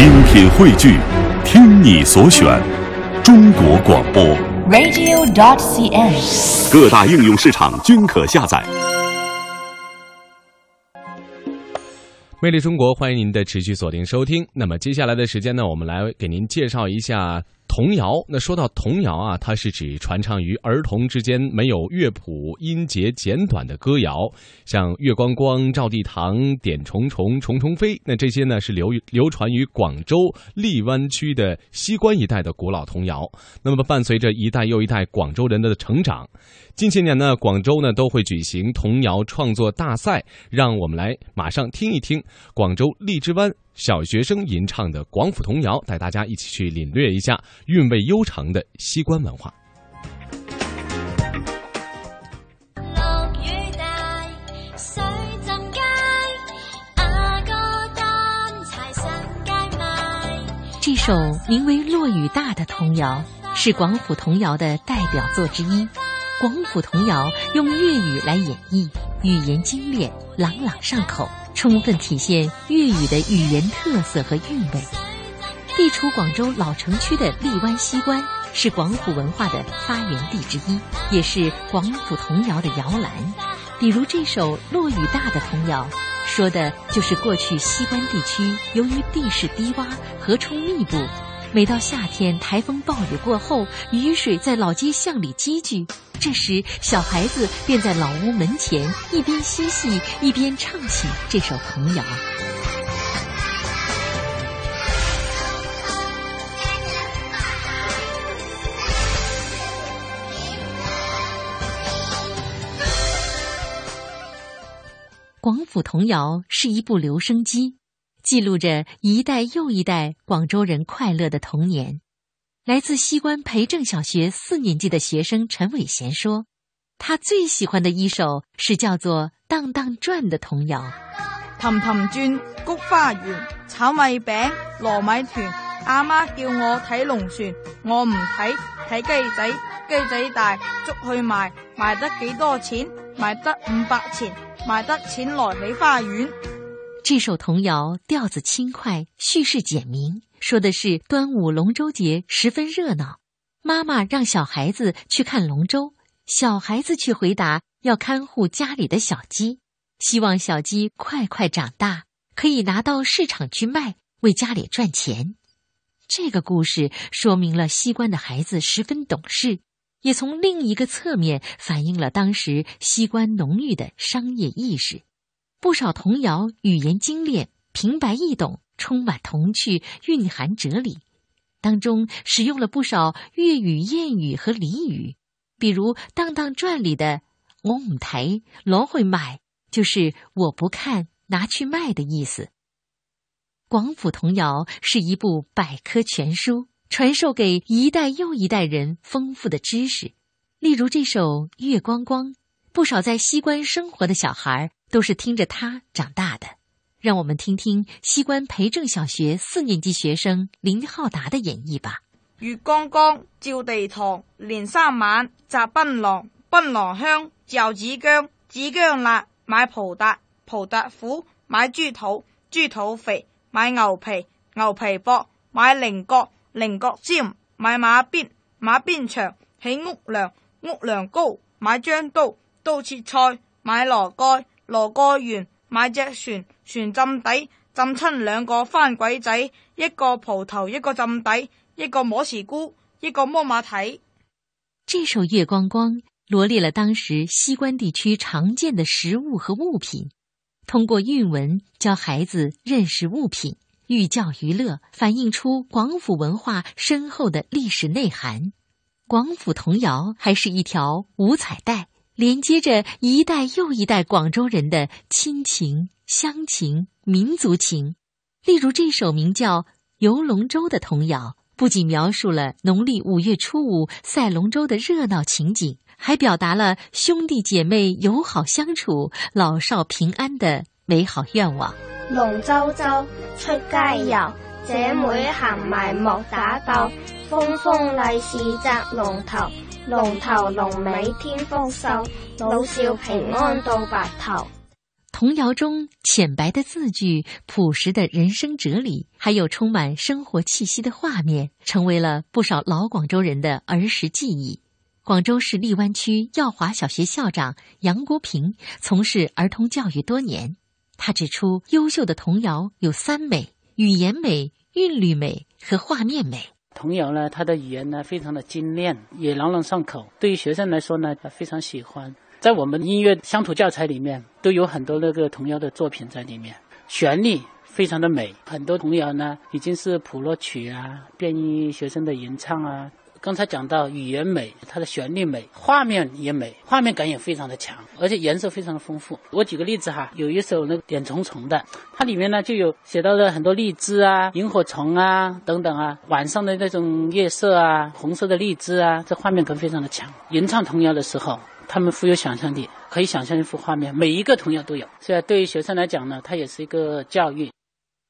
精品汇聚，听你所选，中国广播。r a d i o d o t c s 各大应用市场均可下载。魅力中国，欢迎您的持续锁定收听。那么接下来的时间呢，我们来给您介绍一下。童谣。那说到童谣啊，它是指传唱于儿童之间、没有乐谱、音节简短的歌谣，像《月光光》《照地堂》《点虫虫》《虫虫飞》。那这些呢是流流传于广州荔湾区的西关一带的古老童谣。那么伴随着一代又一代广州人的成长，近些年呢，广州呢都会举行童谣创作大赛。让我们来马上听一听广州荔枝湾。小学生吟唱的广府童谣，带大家一起去领略一下韵味悠长的西关文化。这首名为《落雨大》的童谣是广府童谣的代表作之一。广府童谣用粤语来演绎，语言精炼，朗朗上口。充分体现粤语的语言特色和韵味。地处广州老城区的荔湾西关，是广府文化的发源地之一，也是广府童谣的摇篮。比如这首《落雨大》的童谣，说的就是过去西关地区由于地势低洼、河冲密布，每到夏天台风暴雨过后，雨水在老街巷里积聚。这时，小孩子便在老屋门前一边嬉戏，一边唱起这首童谣。广府童谣是一部留声机，记录着一代又一代广州人快乐的童年。来自西关培正小学四年级的学生陈伟贤说：“他最喜欢的一首是叫做《荡荡转》的童谣，《氹氹转菊花园，炒米饼、糯米团，阿妈叫我睇龙船，我唔睇，睇鸡仔，鸡仔大，捉去卖，卖得几多钱？卖得五百钱，卖得钱来起花园。”这首童谣调子轻快，叙事简明，说的是端午龙舟节十分热闹。妈妈让小孩子去看龙舟，小孩子去回答要看护家里的小鸡，希望小鸡快快长大，可以拿到市场去卖，为家里赚钱。这个故事说明了西关的孩子十分懂事，也从另一个侧面反映了当时西关浓郁的商业意识。不少童谣语言精炼、平白易懂，充满童趣，蕴含哲理。当中使用了不少粤语谚语和俚语，比如《荡荡传》里的“我唔睇，罗会卖”，就是“我不看，拿去卖”的意思。广府童谣是一部百科全书，传授给一代又一代人丰富的知识。例如这首《月光光》，不少在西关生活的小孩。都是听着他长大的，让我们听听西关培正小学四年级学生林浩达的演绎吧。月光光，照地堂，连三晚摘槟榔，槟榔香，嚼子姜，子姜辣，买葡萄，葡萄苦，买猪肚，猪肚肥，买牛皮，牛皮薄，买菱角，菱角尖，买马鞭，马鞭长，起屋梁，屋梁高，买张刀，刀切菜，买箩盖。罗个园买只船，船浸底，浸亲两个翻鬼仔，一个蒲头，一个浸底，一个摸时姑，一个摸马蹄。这首《月光光》罗列了当时西关地区常见的食物和物品，通过韵文教孩子认识物品，寓教于乐，反映出广府文化深厚的历史内涵。广府童谣还是一条五彩带。连接着一代又一代广州人的亲情、乡情、民族情。例如这首名叫《游龙舟》的童谣，不仅描述了农历五月初五赛龙舟的热闹情景，还表达了兄弟姐妹友好相处、老少平安的美好愿望。龙舟舟出街游，姐妹行埋莫打斗，风风利是摘龙头。龙头龙尾添丰收，老少平安到白头。童谣中浅白的字句、朴实的人生哲理，还有充满生活气息的画面，成为了不少老广州人的儿时记忆。广州市荔湾区耀华小学校长杨国平从事儿童教育多年，他指出，优秀的童谣有三美：语言美、韵律美和画面美。童谣呢，它的语言呢非常的精炼，也朗朗上口。对于学生来说呢，他非常喜欢。在我们音乐乡土教材里面，都有很多那个童谣的作品在里面，旋律非常的美。很多童谣呢，已经是普洛曲啊，便于学生的吟唱啊。刚才讲到语言美，它的旋律美，画面也美，画面感也非常的强，而且颜色非常的丰富。我举个例子哈，有一首那《个《点虫虫》的，它里面呢就有写到了很多荔枝啊、萤火虫啊等等啊，晚上的那种夜色啊、红色的荔枝啊，这画面感非常的强。吟唱童谣的时候，他们富有想象力，可以想象一幅画面，每一个童谣都有。所以对于学生来讲呢，它也是一个教育。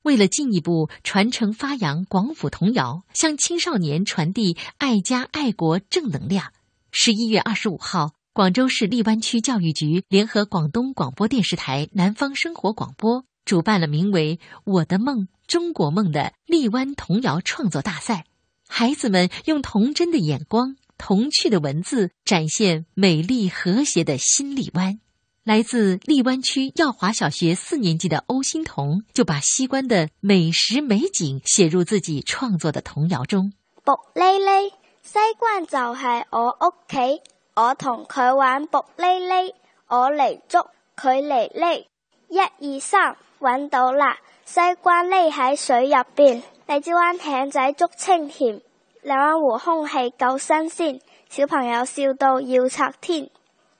为了进一步传承发扬广府童谣，向青少年传递爱家爱国正能量，十一月二十五号，广州市荔湾区教育局联合广东广播电视台南方生活广播，主办了名为“我的梦，中国梦”的荔湾童谣创作大赛。孩子们用童真的眼光、童趣的文字，展现美丽和谐的新荔湾。来自荔湾区耀华小学四年级的欧欣彤就把西关的美食美景写入自己创作的童谣中。卜哩哩，西关就系我屋企，我同佢玩卜哩哩，我嚟捉，佢嚟哩，一二三，搵到啦！西关匿喺水入边，荔枝湾艇仔捉青田，荔湾湖空气够新鲜，小朋友笑到要拆天。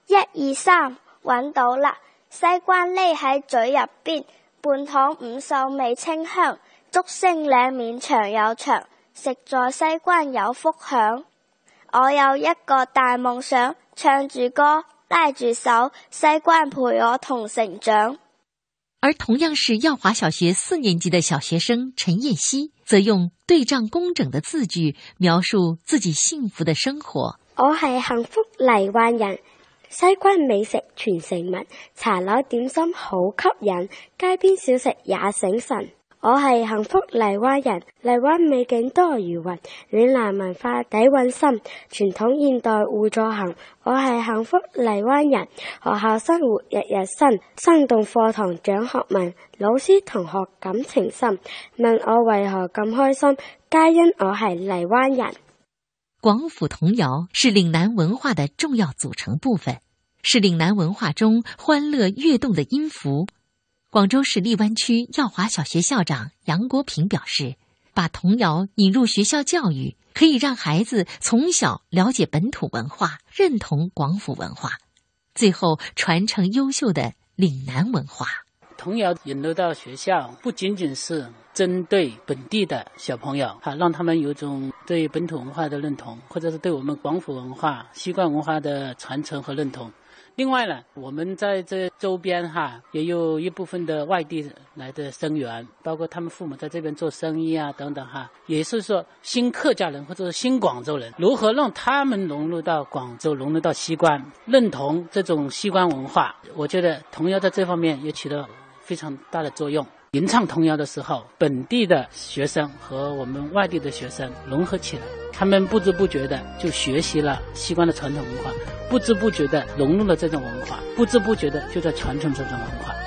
一二三。搵到啦！西关匿喺嘴入边，半糖五秀味清香。竹升两面长又长，食在西关有福享。我有一个大梦想，唱住歌拉住手，西关陪我同成长。而同样是耀华小学四年级的小学生陈燕希，则用对仗工整的字句描述自己幸福的生活。我系幸福黎湾人。西关美食全城闻，茶楼点心好吸引，街边小食也醒神。我系幸福荔湾人，荔湾美景多如云，岭南文化底蕴深，传统现代互助行。我系幸福荔湾人，学校生活日日新，生动课堂长学问，老师同学感情深。问我为何咁开心？皆因我系荔湾人。广府童谣是岭南文化的重要组成部分，是岭南文化中欢乐跃动的音符。广州市荔湾区耀华小学校长杨国平表示，把童谣引入学校教育，可以让孩子从小了解本土文化，认同广府文化，最后传承优秀的岭南文化。童谣引入到学校，不仅仅是针对本地的小朋友哈，让他们有种对本土文化的认同，或者是对我们广府文化、西关文化的传承和认同。另外呢，我们在这周边哈，也有一部分的外地来的生源，包括他们父母在这边做生意啊等等哈，也是说新客家人或者是新广州人，如何让他们融入到广州，融入到西关，认同这种西关文化。我觉得童谣在这方面也起到。非常大的作用。吟唱童谣的时候，本地的学生和我们外地的学生融合起来，他们不知不觉的就学习了西关的传统文化，不知不觉的融入了这种文化，不知不觉的就在传承这种文化。